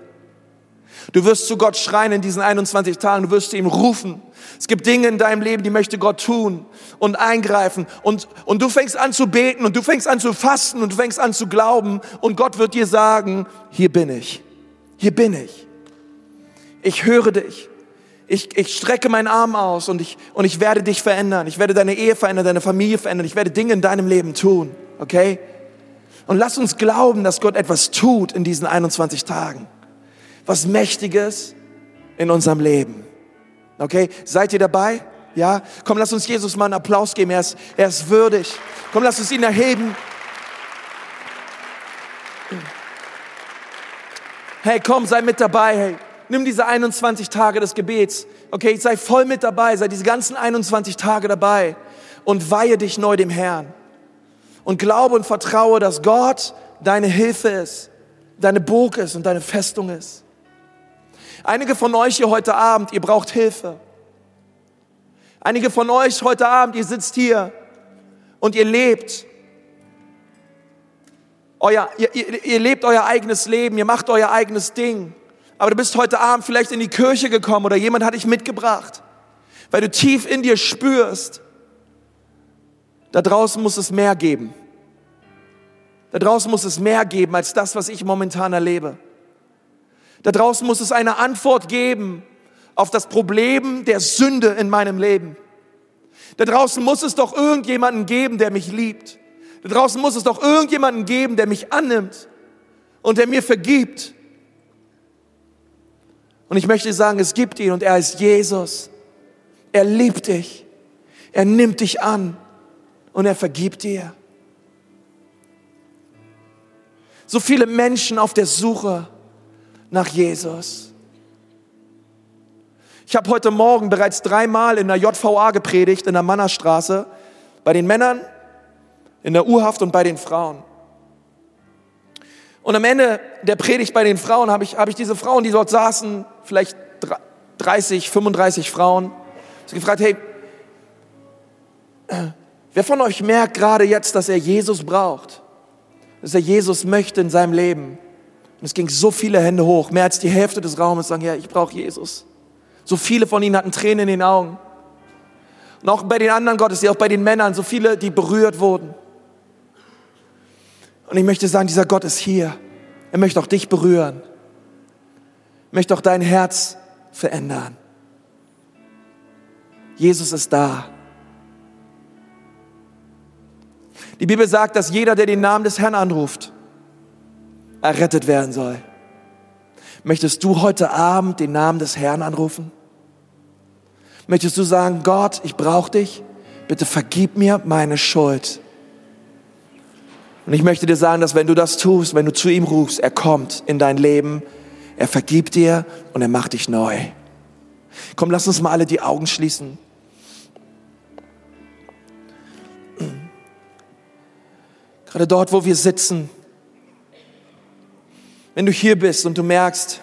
Du wirst zu Gott schreien in diesen 21 Tagen, du wirst zu ihm rufen. Es gibt Dinge in deinem Leben, die möchte Gott tun und eingreifen. Und, und du fängst an zu beten und du fängst an zu fasten und du fängst an zu glauben und Gott wird dir sagen, hier bin ich, hier bin ich. Ich höre dich. Ich, ich strecke meinen Arm aus und ich, und ich werde dich verändern. Ich werde deine Ehe verändern, deine Familie verändern. Ich werde Dinge in deinem Leben tun. Okay? Und lass uns glauben, dass Gott etwas tut in diesen 21 Tagen. Was Mächtiges in unserem Leben. Okay? Seid ihr dabei? Ja? Komm, lass uns Jesus mal einen Applaus geben. Er ist, er ist würdig. Komm, lass uns ihn erheben. Hey, komm, sei mit dabei. Hey nimm diese 21 Tage des Gebets. Okay, sei voll mit dabei, sei diese ganzen 21 Tage dabei und weihe dich neu dem Herrn. Und glaube und vertraue, dass Gott deine Hilfe ist, deine Burg ist und deine Festung ist. Einige von euch hier heute Abend, ihr braucht Hilfe. Einige von euch heute Abend, ihr sitzt hier und ihr lebt. Euer, ihr, ihr, ihr lebt euer eigenes Leben, ihr macht euer eigenes Ding aber du bist heute Abend vielleicht in die Kirche gekommen oder jemand hat dich mitgebracht, weil du tief in dir spürst, da draußen muss es mehr geben. Da draußen muss es mehr geben als das, was ich momentan erlebe. Da draußen muss es eine Antwort geben auf das Problem der Sünde in meinem Leben. Da draußen muss es doch irgendjemanden geben, der mich liebt. Da draußen muss es doch irgendjemanden geben, der mich annimmt und der mir vergibt und ich möchte sagen, es gibt ihn und er ist Jesus. Er liebt dich. Er nimmt dich an und er vergibt dir. So viele Menschen auf der Suche nach Jesus. Ich habe heute Morgen bereits dreimal in der JVA gepredigt, in der Mannerstraße, bei den Männern, in der Urhaft und bei den Frauen. Und am Ende der Predigt bei den Frauen habe ich, habe ich diese Frauen, die dort saßen, vielleicht 30, 35 Frauen, gefragt, hey, wer von euch merkt gerade jetzt, dass er Jesus braucht? Dass er Jesus möchte in seinem Leben? Und es ging so viele Hände hoch, mehr als die Hälfte des Raumes sagen, ja, ich brauche Jesus. So viele von ihnen hatten Tränen in den Augen. Und auch bei den anderen Gottesdiensten, auch bei den Männern, so viele, die berührt wurden. Und ich möchte sagen, dieser Gott ist hier. Er möchte auch dich berühren. Er möchte auch dein Herz verändern. Jesus ist da. Die Bibel sagt, dass jeder, der den Namen des Herrn anruft, errettet werden soll. Möchtest du heute Abend den Namen des Herrn anrufen? Möchtest du sagen, Gott, ich brauche dich, bitte vergib mir meine Schuld. Und ich möchte dir sagen, dass wenn du das tust, wenn du zu ihm rufst, er kommt in dein Leben, er vergibt dir und er macht dich neu. Komm, lass uns mal alle die Augen schließen. Gerade dort, wo wir sitzen, wenn du hier bist und du merkst,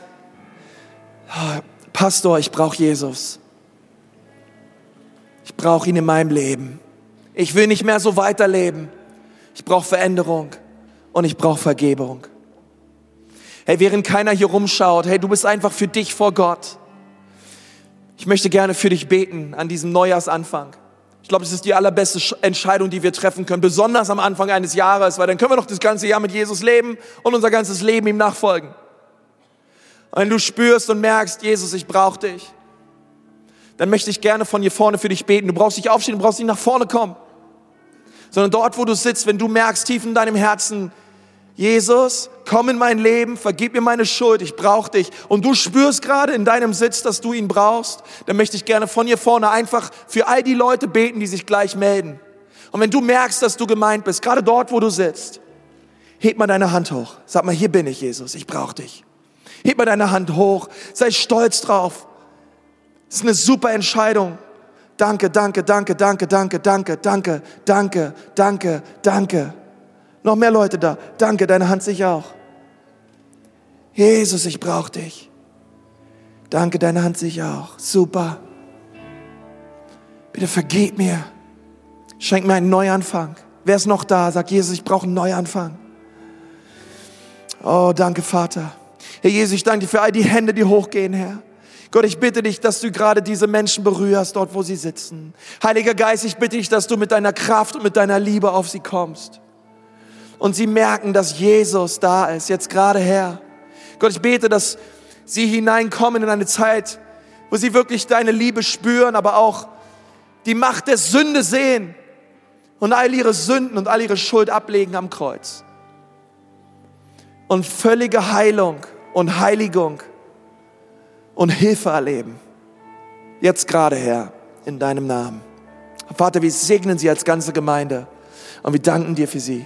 oh, Pastor, ich brauche Jesus. Ich brauche ihn in meinem Leben. Ich will nicht mehr so weiterleben. Ich brauche Veränderung und ich brauche Vergebung. Hey, während keiner hier rumschaut, hey, du bist einfach für dich vor Gott. Ich möchte gerne für dich beten an diesem Neujahrsanfang. Ich glaube, das ist die allerbeste Entscheidung, die wir treffen können, besonders am Anfang eines Jahres, weil dann können wir noch das ganze Jahr mit Jesus leben und unser ganzes Leben ihm nachfolgen. Wenn du spürst und merkst, Jesus, ich brauche dich, dann möchte ich gerne von hier vorne für dich beten. Du brauchst nicht aufstehen, du brauchst nicht nach vorne kommen, sondern dort, wo du sitzt, wenn du merkst tief in deinem Herzen, Jesus, komm in mein Leben, vergib mir meine Schuld, ich brauche dich. Und du spürst gerade in deinem Sitz, dass du ihn brauchst, dann möchte ich gerne von hier vorne einfach für all die Leute beten, die sich gleich melden. Und wenn du merkst, dass du gemeint bist, gerade dort, wo du sitzt, heb mal deine Hand hoch. Sag mal, hier bin ich, Jesus, ich brauche dich. Heb mal deine Hand hoch, sei stolz drauf. Das ist eine super Entscheidung. Danke, danke, danke, danke, danke, danke, danke, danke, danke, danke. Noch mehr Leute da. Danke, deine Hand sich auch. Jesus, ich brauche dich. Danke, deine Hand sich auch. Super. Bitte vergib mir. Schenk mir einen Neuanfang. Wer ist noch da? Sag Jesus, ich brauche einen Neuanfang. Oh, danke, Vater. Herr Jesus, ich danke dir für all die Hände, die hochgehen, Herr. Gott, ich bitte dich, dass du gerade diese Menschen berührst, dort, wo sie sitzen. Heiliger Geist, ich bitte dich, dass du mit deiner Kraft und mit deiner Liebe auf sie kommst und sie merken, dass Jesus da ist, jetzt gerade Herr. Gott, ich bete, dass sie hineinkommen in eine Zeit, wo sie wirklich deine Liebe spüren, aber auch die Macht der Sünde sehen und all ihre Sünden und all ihre Schuld ablegen am Kreuz. Und völlige Heilung und Heiligung und Hilfe erleben. Jetzt gerade, Herr, in deinem Namen. Vater, wir segnen sie als ganze Gemeinde und wir danken dir für sie